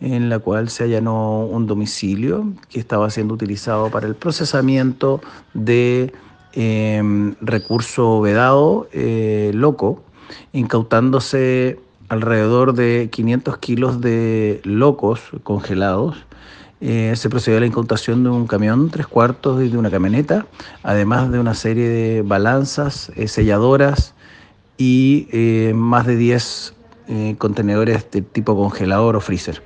en la cual se allanó un domicilio que estaba siendo utilizado para el procesamiento de eh, recurso vedado eh, loco, incautándose alrededor de 500 kilos de locos congelados. Eh, se procedió a la incautación de un camión tres cuartos y de una camioneta, además de una serie de balanzas, eh, selladoras y eh, más de 10 eh, contenedores de tipo congelador o freezer.